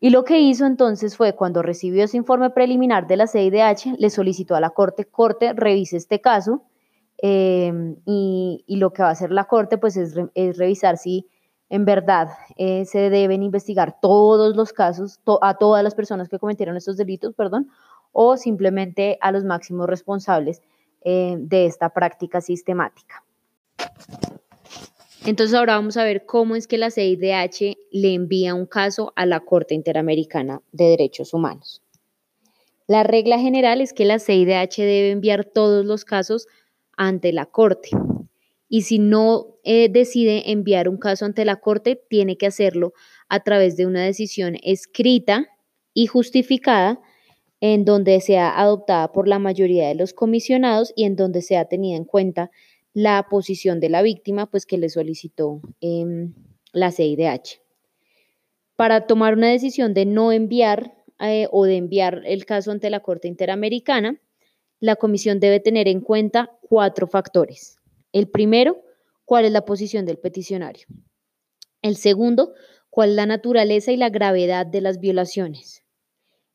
Y lo que hizo entonces fue, cuando recibió ese informe preliminar de la CIDH, le solicitó a la Corte, Corte, revise este caso, em, y, lo que va a hacer la Corte, pues es, revisar si en verdad eh, se deben investigar todos los casos, a todas las personas que cometieron estos delitos, perdón, o simplemente a los máximos responsables eh, de esta práctica sistemática. Entonces ahora vamos a ver cómo es que la CIDH le envía un caso a la Corte Interamericana de Derechos Humanos. La regla general es que la CIDH debe enviar todos los casos ante la Corte. Y si no eh, decide enviar un caso ante la Corte, tiene que hacerlo a través de una decisión escrita y justificada en donde sea adoptada por la mayoría de los comisionados y en donde sea tenida en cuenta la posición de la víctima, pues que le solicitó em, la CIDH. Para tomar una decisión de no enviar eh, o de enviar el caso ante la Corte Interamericana, la comisión debe tener en cuenta cuatro factores. El primero, cuál es la posición del peticionario. El segundo, cuál es la naturaleza y la gravedad de las violaciones.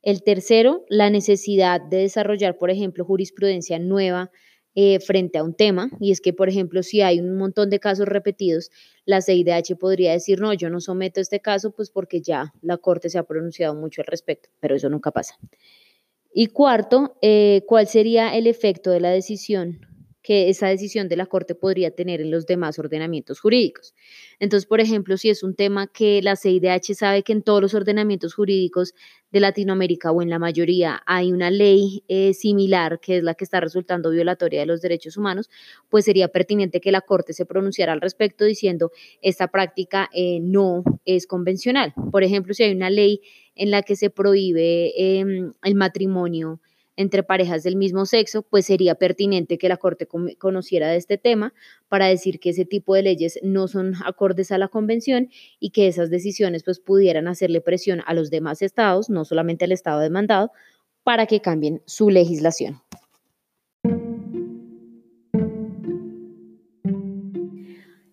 El tercero, la necesidad de desarrollar, por ejemplo, jurisprudencia nueva eh, frente a un tema. Y es que, por ejemplo, si hay un montón de casos repetidos, la CIDH podría decir, no, yo no someto este caso, pues porque ya la Corte se ha pronunciado mucho al respecto, pero eso nunca pasa. Y cuarto, eh, ¿cuál sería el efecto de la decisión que esa decisión de la Corte podría tener en los demás ordenamientos jurídicos. Entonces, por ejemplo, si es un tema que la CIDH sabe que en todos los ordenamientos jurídicos de Latinoamérica o en la mayoría hay una ley eh, similar que es la que está resultando violatoria de los derechos humanos, pues sería pertinente que la Corte se pronunciara al respecto diciendo esta práctica eh, no es convencional. Por ejemplo, si hay una ley en la que se prohíbe em, el matrimonio entre parejas del mismo sexo, pues sería pertinente que la Corte conociera de este tema para decir que ese tipo de leyes no son acordes a la convención y que esas decisiones pues pudieran hacerle presión a los demás estados, no solamente al estado demandado, para que cambien su legislación.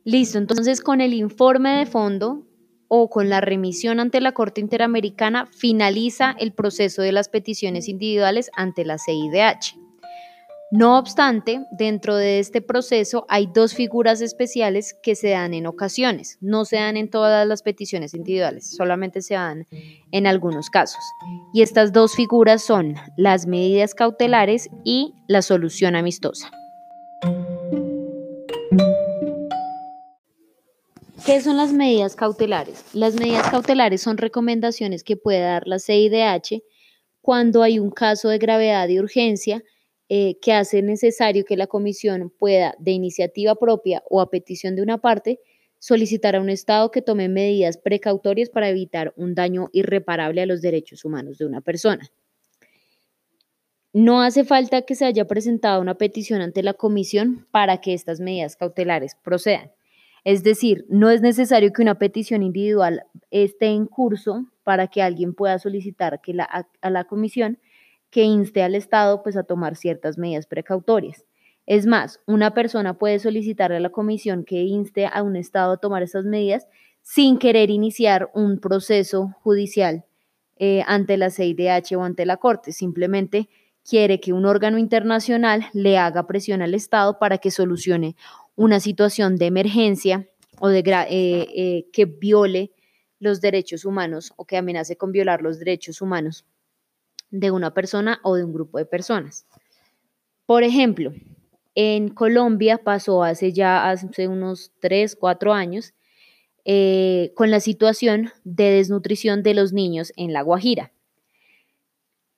Listo, entonces con el informe de fondo o con la remisión ante la Corte Interamericana finaliza el proceso de las peticiones individuales ante la CIDH. No obstante, dentro de este proceso hay dos figuras especiales que se dan en ocasiones, no se dan en todas las peticiones individuales, solamente se dan en algunos casos. Y estas dos figuras son las medidas cautelares y la solución amistosa. ¿Qué son las medidas cautelares? Las medidas cautelares son recomendaciones que puede dar la CIDH cuando hay un caso de gravedad y urgencia eh, que hace necesario que la comisión pueda, de iniciativa propia o a petición de una parte, solicitar a un Estado que tome medidas precautorias para evitar un daño irreparable a los derechos humanos de una persona. No hace falta que se haya presentado una petición ante la comisión para que estas medidas cautelares procedan. Es decir, no es necesario que una petición individual esté en curso para que alguien pueda solicitar que a, la comisión que inste al Estado pues, a tomar ciertas medidas precautorias. Es más, una persona puede solicitar a la comisión que inste a un Estado a tomar esas medidas sin querer iniciar un proceso judicial eh, ante la CIDH o ante la Corte. Simplemente quiere que un órgano internacional le haga presión al Estado para que solucione una situación de emergencia o de eh, eh, que viole los derechos humanos o que amenace con violar los derechos humanos de una persona o de un grupo de personas. Por ejemplo, en Colombia pasó hace ya hace unos 3, 4 años eh, con la situación de desnutrición de los niños en La Guajira.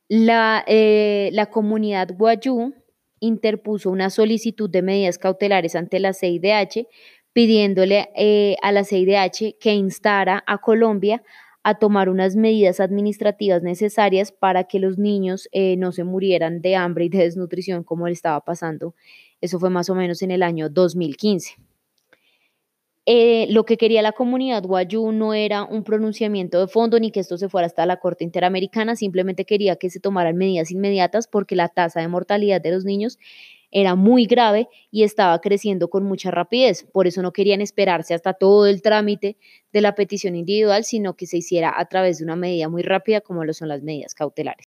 La, la comunidad guayú interpuso una solicitud de medidas cautelares ante la CIDH pidiéndole eh, a la CIDH que instara a Colombia a tomar unas medidas administrativas necesarias para que los niños eh, no se murieran de hambre y de desnutrición como le estaba pasando. Eso fue más o menos en el año 2015. Eh, lo que quería la comunidad guayú no era un pronunciamiento de fondo ni que esto se fuera hasta la Corte Interamericana, simplemente quería que se tomaran medidas inmediatas porque la tasa de mortalidad de los niños era muy grave y estaba creciendo con mucha rapidez. Por eso no querían esperarse hasta todo el trámite de la petición individual, sino que se hiciera a través de una medida muy rápida como lo son las medidas cautelares.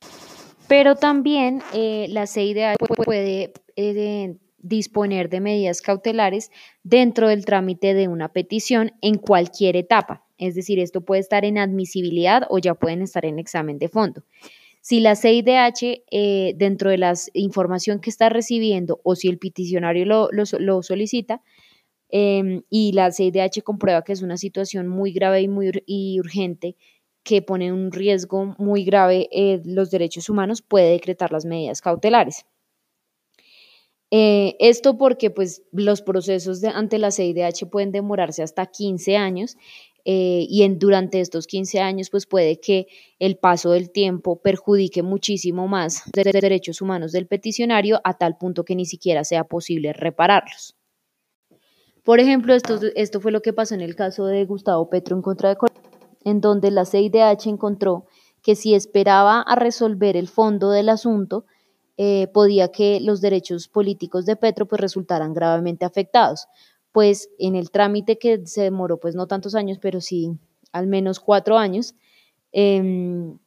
Pero también eh, la CIDA puede eh, disponer de medidas cautelares dentro del trámite de una petición en cualquier etapa. Es decir, esto puede estar en admisibilidad o ya pueden estar en examen de fondo. Si la CIDH, eh, dentro de la información que está recibiendo o si el peticionario lo, solicita, em, y la CIDH comprueba que es una situación muy grave y muy urgente que pone un riesgo muy grave eh, los derechos humanos, puede decretar las medidas cautelares. Eh, esto porque pues, los procesos de, ante la CIDH pueden demorarse hasta 15 años eh, y en, durante estos 15 años pues puede que el paso del tiempo perjudique muchísimo más los derechos humanos del peticionario a tal punto que ni siquiera sea posible repararlos. Por ejemplo, esto, esto fue lo que pasó en el caso de Gustavo Petro en contra de Colombia, en donde la CIDH encontró que si esperaba a resolver el fondo del asunto, eh, podía que los derechos políticos de Petro pues resultaran gravemente afectados. Pues en el trámite que se demoró pues no tantos años, pero sí al menos cuatro años, em,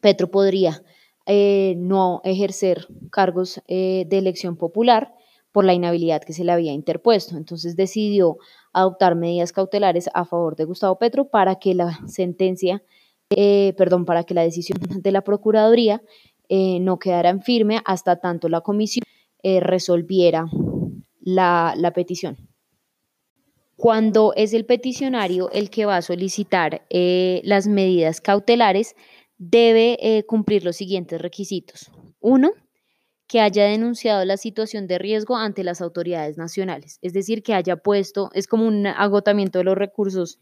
Petro podría eh, no ejercer cargos eh, de elección popular por la inhabilidad que se le había interpuesto. Entonces decidió adoptar medidas cautelares a favor de Gustavo Petro para que la sentencia, perdón, para que la decisión de la Procuraduría eh, no quedaran firme hasta tanto la comisión eh, resolviera la, petición. Cuando es el peticionario el que va a solicitar eh, las medidas cautelares, debe cumplir los siguientes requisitos. Uno, que haya denunciado la situación de riesgo ante las autoridades nacionales, es decir, que haya puesto, es como un agotamiento de los recursos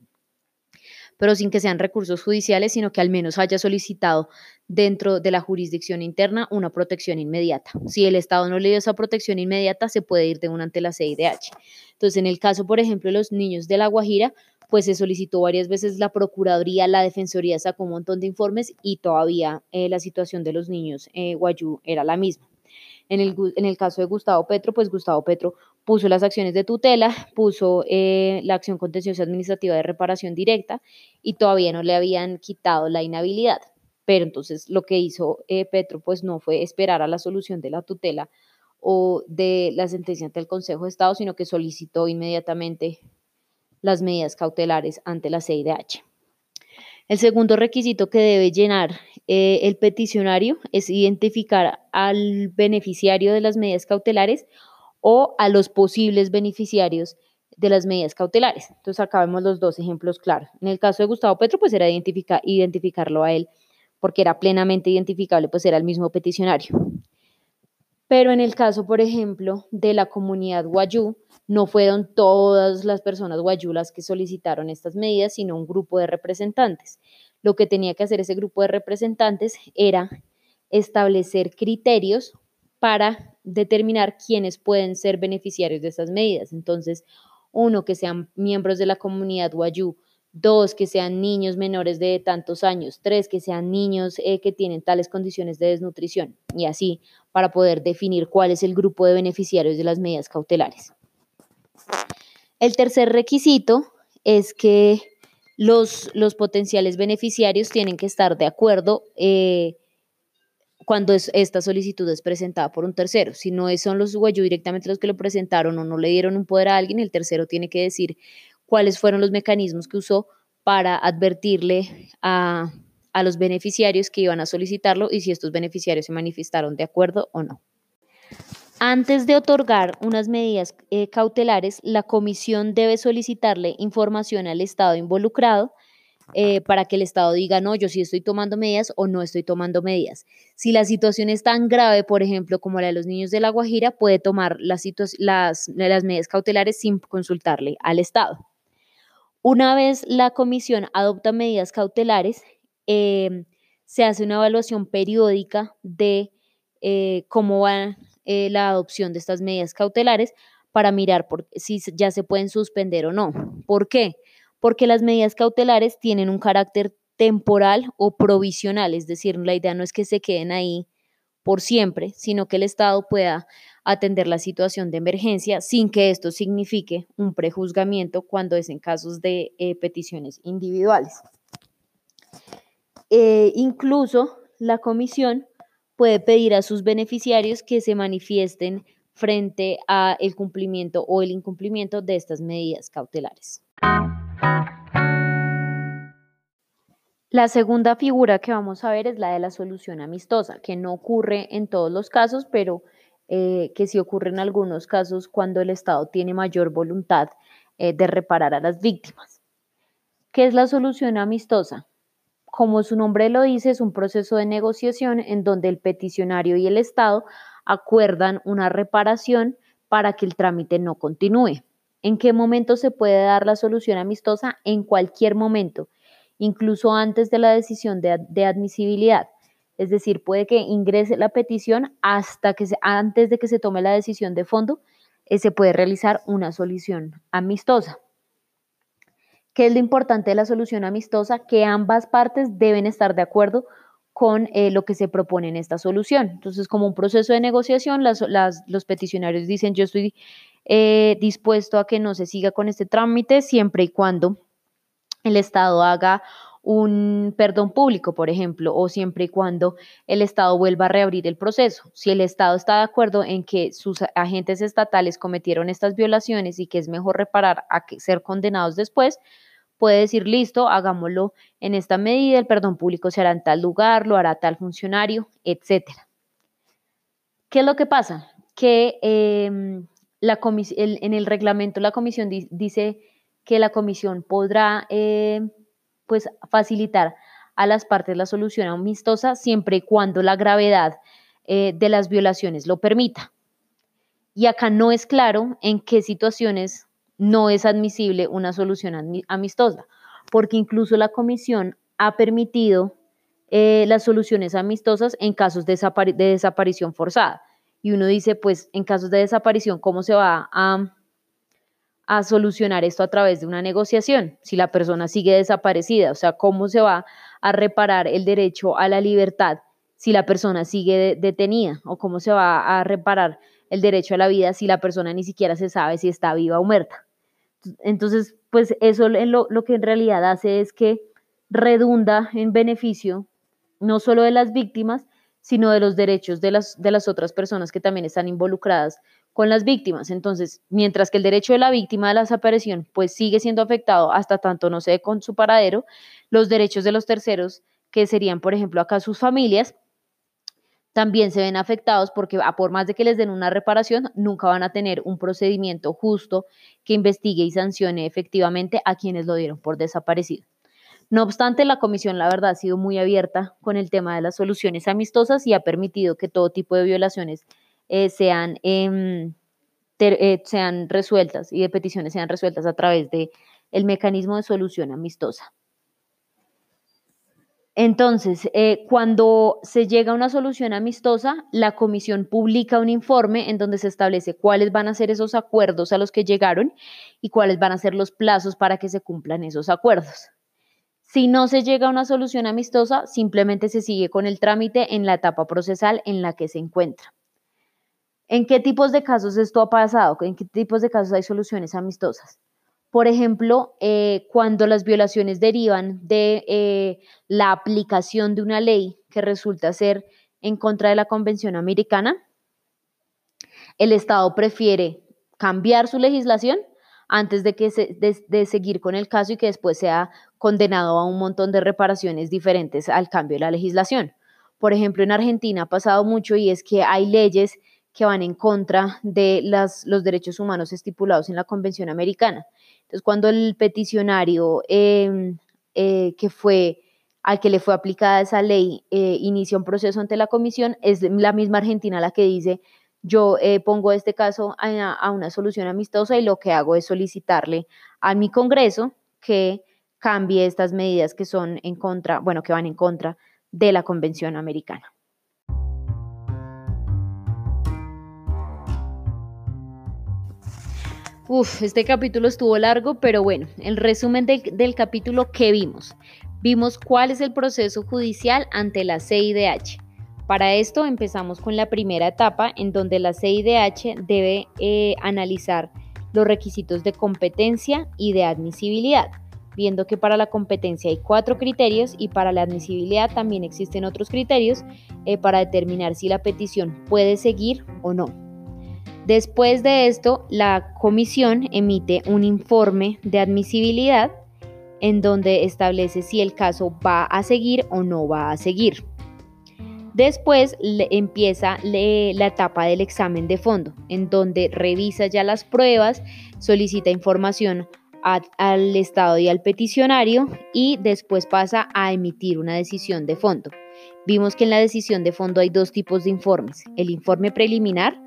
pero sin que sean recursos judiciales, sino que al menos haya solicitado dentro de la jurisdicción interna una protección inmediata. Si el Estado no le dio esa protección inmediata, se puede ir de una ante la CIDH. Entonces, en el caso, por ejemplo, de los niños de La Guajira, pues se solicitó varias veces la Procuraduría, la Defensoría sacó un montón de informes y todavía eh, la situación de los niños eh, guayú era la misma. En el, caso de Gustavo Petro, pues Gustavo Petro puso las acciones de tutela, puso eh, la acción contenciosa administrativa de reparación directa y todavía no le habían quitado la inhabilidad. Pero entonces lo que hizo eh, Petro pues no fue esperar a la solución de la tutela o de la sentencia ante el Consejo de Estado, sino que solicitó inmediatamente las medidas cautelares ante la CIDH. El segundo requisito que debe llenar eh, el peticionario es identificar al beneficiario de las medidas cautelares o a los posibles beneficiarios de las medidas cautelares. Entonces acá vemos los dos ejemplos claros. En el caso de Gustavo Petro, pues era identificarlo a él porque era plenamente identificable, pues era el mismo peticionario. Pero en el caso, por ejemplo, de la comunidad guayú, no fueron todas las personas guayú las que solicitaron estas medidas, sino un grupo de representantes. Lo que tenía que hacer ese grupo de representantes era establecer criterios para determinar quiénes pueden ser beneficiarios de esas medidas. Entonces, uno, que sean miembros de la comunidad Wayú, dos, que sean niños menores de tantos años, tres, que sean niños eh, que tienen tales condiciones de desnutrición, y así para poder definir cuál es el grupo de beneficiarios de las medidas cautelares. El tercer requisito es que los, los potenciales beneficiarios tienen que estar de acuerdo eh, cuando esta solicitud es presentada por un tercero. Si no son los guayú directamente los que lo presentaron o no le dieron un poder a alguien, el tercero tiene que decir cuáles fueron los mecanismos que usó para advertirle a, los beneficiarios que iban a solicitarlo y si estos beneficiarios se manifestaron de acuerdo o no. Antes de otorgar unas medidas eh, cautelares, la comisión debe solicitarle información al Estado involucrado eh, para que el Estado diga, no, yo sí estoy tomando medidas o no estoy tomando medidas. Si la situación es tan grave, por ejemplo, como la de los niños de La Guajira, puede tomar las, las, las medidas cautelares sin consultarle al Estado. Una vez la comisión adopta medidas cautelares, em, se hace una evaluación periódica de eh, cómo va eh, la adopción de estas medidas cautelares para mirar si ya se pueden suspender o no. ¿Por qué? porque las medidas cautelares tienen un carácter temporal o provisional, es decir, la idea no es que se queden ahí por siempre, sino que el Estado pueda atender la situación de emergencia sin que esto signifique un prejuzgamiento cuando es en casos de eh, peticiones individuales. Eh, incluso la comisión puede pedir a sus beneficiarios que se manifiesten frente a el cumplimiento o el incumplimiento de estas medidas cautelares. La segunda figura que vamos a ver es la de la solución amistosa, que no ocurre en todos los casos, pero eh, que sí ocurre en algunos casos cuando el Estado tiene mayor voluntad eh, de reparar a las víctimas. ¿Qué es la solución amistosa? Como su nombre lo dice, es un proceso de negociación en donde el peticionario y el Estado acuerdan una reparación para que el trámite no continúe. ¿En qué momento se puede dar la solución amistosa? En cualquier momento, incluso antes de la decisión de, admisibilidad. Es decir, puede que ingrese la petición hasta que antes de que se tome la decisión de fondo, eh, se puede realizar una solución amistosa. ¿Qué es lo importante de la solución amistosa? Que ambas partes deben estar de acuerdo con eh, lo que se propone en esta solución. Entonces, como un proceso de negociación, los peticionarios dicen, yo estoy eh, dispuesto a que no se siga con este trámite siempre y cuando el Estado haga un perdón público, por ejemplo, o siempre y cuando el Estado vuelva a reabrir el proceso. Si el Estado está de acuerdo en que sus agentes estatales cometieron estas violaciones y que es mejor reparar a que ser condenados después, puede decir, listo, hagámoslo en esta medida, el perdón público se hará en tal lugar, lo hará tal funcionario, etc. ¿Qué es lo que pasa? Que em, la en el reglamento la comisión dice que la comisión podrá em, pues, facilitar a las partes la solución amistosa siempre y cuando la gravedad eh, de las violaciones lo permita. Y acá no es claro en qué situaciones no es admisible una solución amistosa, porque incluso la comisión ha permitido eh, las soluciones amistosas en casos de, desaparición forzada. Y uno dice, pues en casos de desaparición, ¿cómo se va a, a solucionar esto a través de una negociación si la persona sigue desaparecida? O sea, ¿cómo se va a reparar el derecho a la libertad si la persona sigue detenida? ¿O cómo se va a reparar el derecho a la vida si la persona ni siquiera se sabe si está viva o muerta? Entonces, pues eso lo, lo que en realidad hace es que redunda en beneficio no solo de las víctimas, sino de los derechos de las, de las otras personas que también están involucradas con las víctimas. Entonces, mientras que el derecho de la víctima de la desaparición pues sigue siendo afectado hasta tanto no se dé con su paradero, los derechos de los terceros, que serían, por ejemplo, acá sus familias, también se ven afectados porque a por más de que les den una reparación, nunca van a tener un procedimiento justo que investigue y sancione efectivamente a quienes lo dieron por desaparecido. No obstante, la comisión, la verdad, ha sido muy abierta con el tema de las soluciones amistosas y ha permitido que todo tipo de violaciones eh, sean, em, eh, sean resueltas y de peticiones sean resueltas a través del el mecanismo de solución amistosa. Entonces, eh, cuando se llega a una solución amistosa, la comisión publica un informe en donde se establece cuáles van a ser esos acuerdos a los que llegaron y cuáles van a ser los plazos para que se cumplan esos acuerdos. Si no se llega a una solución amistosa, simplemente se sigue con el trámite en la etapa procesal en la que se encuentra. ¿En qué tipos de casos esto ha pasado? ¿En qué tipos de casos hay soluciones amistosas? Por ejemplo, eh, cuando las violaciones derivan de eh, la aplicación de una ley que resulta ser en contra de la Convención Americana, el Estado prefiere cambiar su legislación antes de, que de, seguir con el caso y que después sea condenado a un montón de reparaciones diferentes al cambio de la legislación. Por ejemplo, en Argentina ha pasado mucho y es que hay leyes que van en contra de los derechos humanos estipulados en la Convención Americana. Entonces, cuando el peticionario em, eh, que fue al que le fue aplicada esa ley eh, inicia un proceso ante la comisión, es la misma Argentina la que dice, yo eh, pongo este caso a, a, una solución amistosa y lo que hago es solicitarle a mi Congreso que cambie estas medidas que son en contra, bueno, que van en contra de la Convención Americana. Uf, este capítulo estuvo largo, pero bueno, el resumen del capítulo que vimos. Vimos cuál es el proceso judicial ante la CIDH. Para esto empezamos con la primera etapa en donde la CIDH debe eh, analizar los requisitos de competencia y de admisibilidad, viendo que para la competencia hay cuatro criterios y para la admisibilidad también existen otros criterios eh, para determinar si la petición puede seguir o no. Después de esto, la comisión emite un informe de admisibilidad en donde establece si el caso va a seguir o no va a seguir. Después empieza la etapa del examen de fondo, en donde revisa ya las pruebas, solicita información al Estado y al peticionario y después pasa a emitir una decisión de fondo. Vimos que en la decisión de fondo hay dos tipos de informes, el informe preliminar,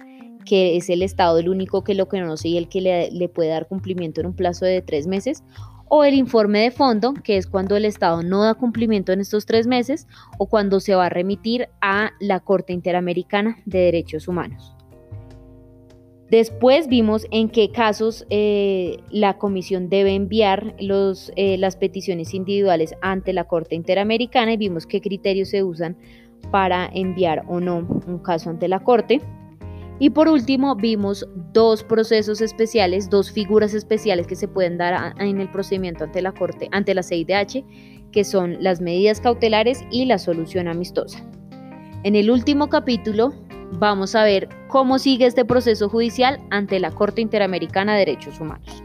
que es el Estado el único que lo conoce y el que le, puede dar cumplimiento en un plazo de tres meses, o el informe de fondo, que es cuando el Estado no da cumplimiento en estos tres meses o cuando se va a remitir a la Corte Interamericana de Derechos Humanos. Después vimos en qué casos eh, la comisión debe enviar los, eh, las peticiones individuales ante la Corte Interamericana y vimos qué criterios se usan para enviar o no un caso ante la Corte. Y por último, vimos dos procesos especiales, dos figuras especiales que se pueden dar en el procedimiento ante la Corte, ante la CIDH, que son las medidas cautelares y la solución amistosa. En el último capítulo vamos a ver cómo sigue este proceso judicial ante la Corte Interamericana de Derechos Humanos.